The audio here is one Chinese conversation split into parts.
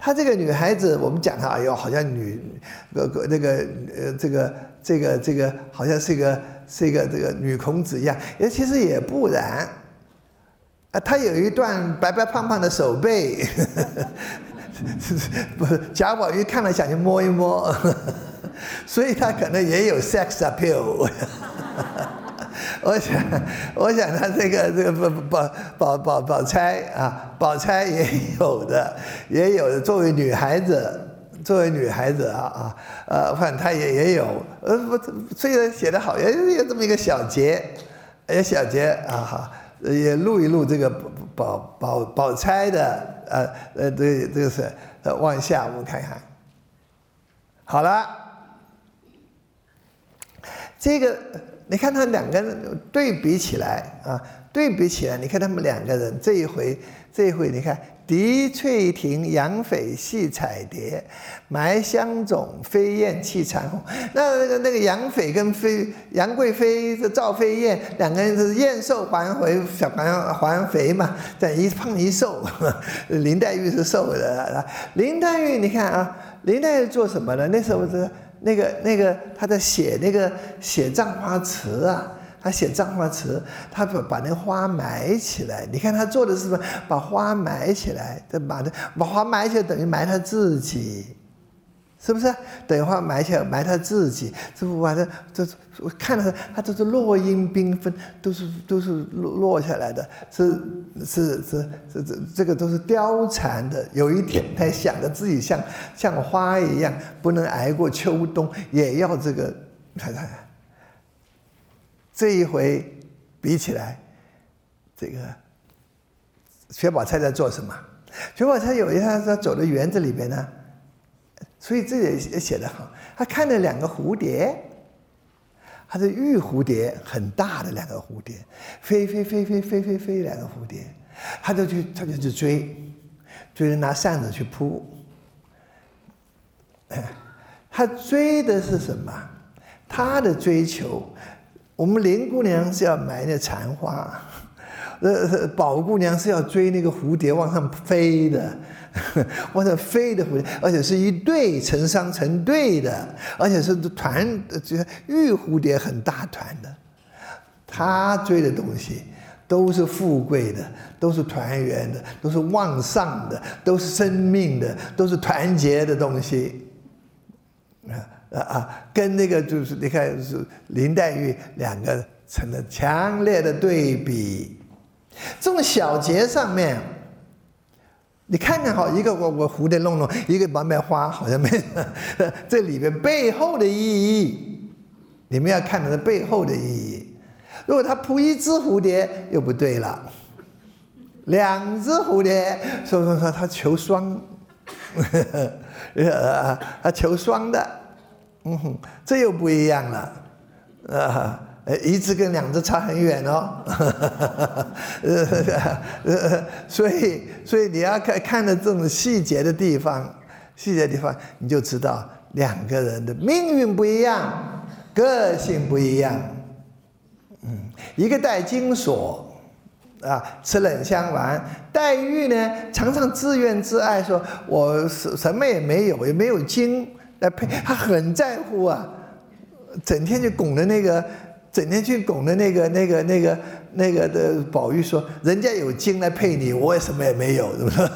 她这个女孩子，我们讲她，哎呦，好像女，个个那个呃，这个这个这个，好像是一个是一个这个女孔子一样，也其实也不然。啊，她有一段白白胖胖的手背，不是贾宝玉看了想去摸一摸，所以她可能也有 sex appeal。我想，我想他这个这个宝宝宝宝宝钗啊，宝钗也有的，也有的。作为女孩子，作为女孩子啊啊，呃，反正她也也有，呃，不，虽然写的好，也有这么一个小节，有小节啊哈，也录一录这个宝宝宝钗的，呃呃，这这个是往下我们看看，好了，这个。你看他两个人对比起来啊，对比起来，你看他们两个人这一回，这一回，你看狄翠亭杨妃戏彩蝶，埋香冢飞燕泣残红。那那个那个杨妃跟飞杨贵妃是赵飞燕两个人是燕瘦还肥，小还还肥嘛，但一胖一瘦。林黛玉是瘦的，林黛玉你看啊，林黛玉做什么呢？那时候是。那个那个，他在写那个写《葬花词》啊，他写《葬花词》，他把把那花埋起来。你看他做的是什么？把花埋起来，这把把花埋起来，等于埋他自己。是不是？等一会儿埋起来，埋他自己。这不完了，这我看了，他都是落英缤纷，都是都是落落下来的，是是是是这这个都是貂蝉的。有一点，他想着自己像像花一样，不能挨过秋冬，也要这个。看看，这一回比起来，这个薛宝钗在做什么？薛宝钗有一天他走到园子里边呢。所以这也也写得好。他看了两个蝴蝶，他是玉蝴蝶，很大的两个蝴蝶，飞飞飞飞飞飞飞两个蝴蝶，他就去他就去追，追着拿扇子去扑。他追的是什么？他的追求，我们林姑娘是要埋那残花，呃，宝姑娘是要追那个蝴蝶往上飞的。往上飞的蝴蝶，而且是一对成双成对的，而且是团，就是玉蝴蝶很大团的。他追的东西都是富贵的，都是团圆的，都是往上的，都是生命的，都是团结的东西。啊啊啊！跟那个就是你看是林黛玉两个成了强烈的对比。这种小节上面。你看看好，一个我我蝴蝶弄弄，一个满满花，好像没。这里边背后的意义，你们要看它的背后的意义。如果他扑一只蝴蝶，又不对了。两只蝴蝶，说说说他求双，呃，他求双的，嗯哼，这又不一样了，啊。一只跟两只差很远哦，呃，所以所以你要看看的这种细节的地方，细节地方你就知道两个人的命运不一样，个性不一样。嗯，一个戴金锁，啊，吃冷香丸；黛玉呢，常常自怨自艾，说我什什么也没有，也没有金来配，她很在乎啊，整天就拱着那个。整天去拱的那个、那个、那个、那个的宝玉说：“人家有金来配你，我也什么也没有，是不是？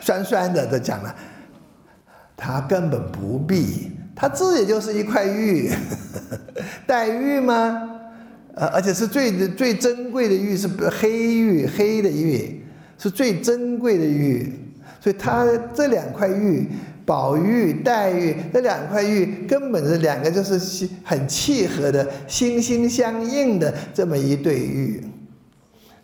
酸酸的都讲了，他根本不必，他自己就是一块玉，黛玉吗？呃，而且是最最珍贵的玉，是黑玉，黑的玉是最珍贵的玉，所以他这两块玉。”宝玉、黛玉这两块玉，根本是两个就是很契合的、心心相印的这么一对玉。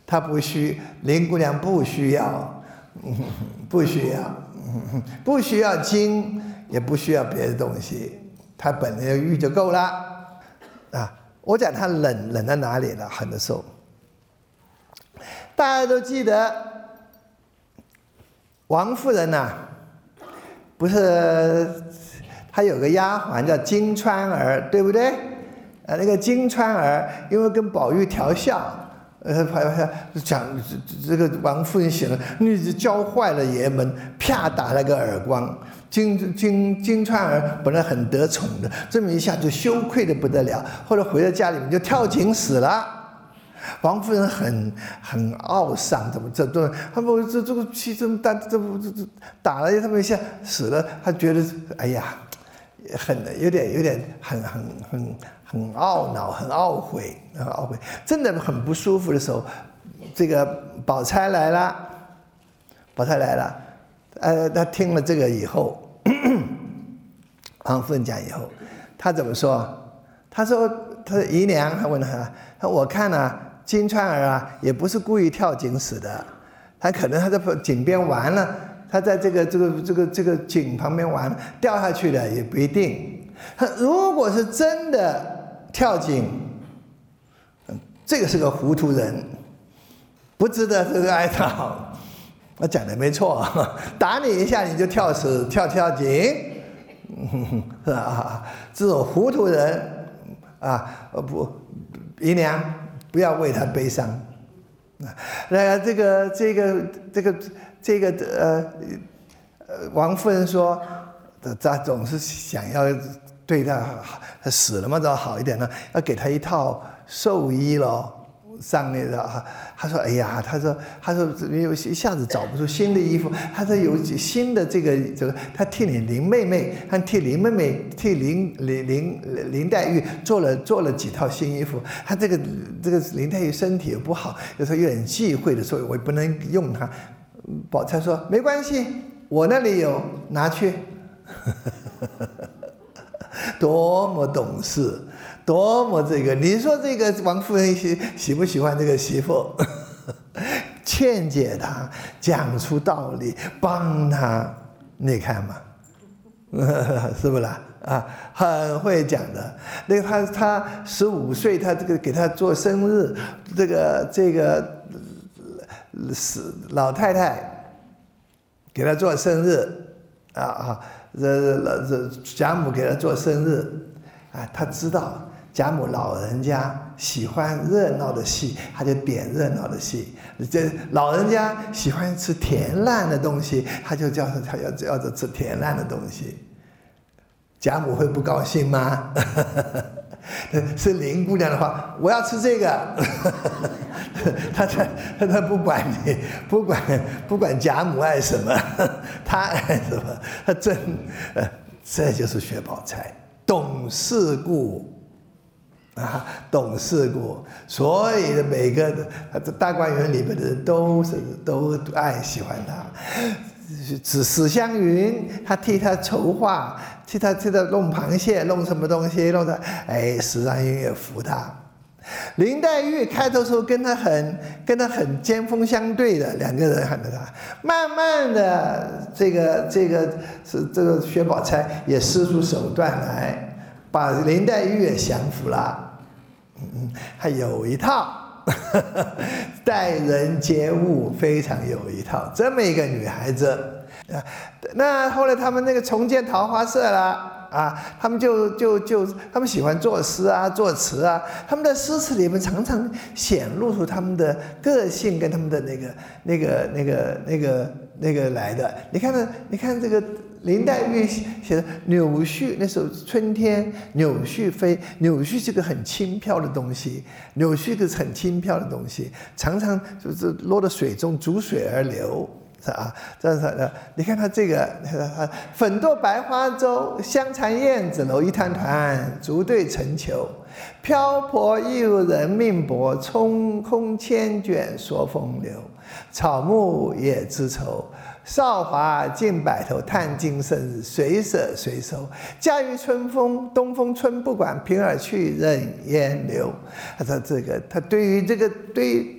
他不需林姑娘不需要，不需要，不需要金，也不需要别的东西，他本来的玉就够了。啊，我讲他冷冷在哪里了？很的时候，大家都记得王夫人呐。不是，他有个丫鬟叫金钏儿，对不对？呃，那个金钏儿因为跟宝玉调笑，呃，讲这这个王夫人醒了，你教坏了爷们，啪打了个耳光。金金金钏儿本来很得宠的，这么一下就羞愧的不得了。后来回到家里面就跳井死了。王夫人很很懊丧，怎么这这他们这这个气这么大，这不这这打了他们一下死了，他觉得哎呀，很有点有点很很很很懊恼，很懊悔，很懊悔，真的很不舒服的时候，这个宝钗来了，宝钗来了。呃，他听了这个以后，王夫人讲以后，他怎么说？他说：“他说姨娘，他问他，他我看呢，金川儿啊，也不是故意跳井死的，他可能他在井边玩了，他在这个这个这个这个井旁边玩，掉下去的也不一定。他如果是真的跳井，这个是个糊涂人，不值得这个哀悼。”我讲的没错，打你一下你就跳死跳跳井，是吧？这种糊涂人啊，不，姨娘不要为他悲伤。那这个这个这个这个呃呃，王夫人说，他总是想要对他他死了嘛，要好一点呢，要给他一套寿衣喽。上面的哈，他说：“哎呀，他说，他说，没有一下子找不出新的衣服，他说有新的这个这个，他替你林妹妹，他替林妹妹，替林林林林黛玉做了做了几套新衣服。他这个这个林黛玉身体又不好，有时候有点忌讳的，所以我也不能用它。宝钗说没关系，我那里有，拿去。多么懂事。”多么这个？你说这个王夫人喜喜不喜欢这个媳妇？劝解她，讲出道理，帮她，你看嘛，是不啦？啊，很会讲的。那个他他十五岁，他这个给他做生日，这个这个是老太太给他做生日啊啊，这老这贾母给他做生日啊，他知道。贾母老人家喜欢热闹的戏，他就点热闹的戏；这老人家喜欢吃甜烂的东西，他就叫他要叫着吃甜烂的东西。贾母会不高兴吗？是林姑娘的话，我要吃这个。他他他不管你，不管不管贾母爱什么，他爱什么，他真，这就是薛宝钗懂世故。啊，懂事过，所以的每个这大观园里面的人都是都爱喜欢他。史史湘云，他替他筹划，替他替他弄螃蟹，弄什么东西，弄的，哎，史湘云也服他。林黛玉开头时候跟他很跟他很尖锋相对的，两个人喊着他，慢慢的这个这个是这个薛宝钗也施出手段来，把林黛玉也降服了。嗯，还有一套，待人接物非常有一套，这么一个女孩子。那后来他们那个重建桃花社了啊，他们就就就他们喜欢作诗啊，作词啊，他们的诗词里面常常显露出他们的个性跟他们的那个那个那个那个那个来的。你看呢？你看这个。林黛玉写的柳絮，那时候春天，柳絮飞，柳絮是个很轻飘的东西，柳絮是很轻飘的东西，常常就是落到水中，逐水而流，啊？这是的。你看他这个，粉堕白花洲，香残燕子楼，一团团，竹对成球，漂泊亦如人命薄，冲空千卷说风流，草木也知愁。韶华尽白头，叹尽生日，随舍随收。驾驭春风，东风春不管，平儿去，任烟流。他说：“这个，他对于这个，对于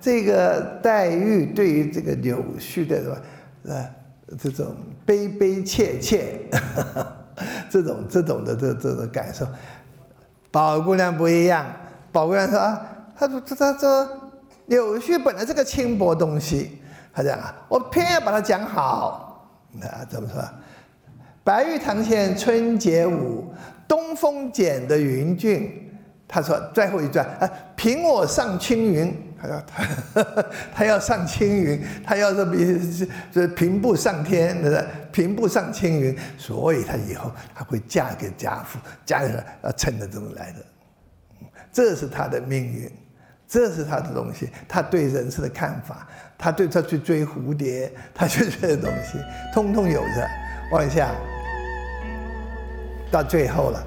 这个黛玉，对于这个柳絮的什，呃，这种悲悲切切，这种这种的这这种感受。宝姑娘不一样，宝姑娘说啊，他说她说柳絮本来是个轻薄东西。”他讲啊，我偏要把它讲好，啊，怎么说？白玉堂前春节舞，东风剪的云俊，他说最后一段啊，凭我上青云，他要他 他要上青云，他要是比这平步上天，对不对？平步上青云，所以他以后他会嫁给家父，嫁给要趁着这种来的，这是他的命运，这是他的东西，他对人生的看法，他对他去追蝴蝶，他去追的东西，通通有着，往下到最后了。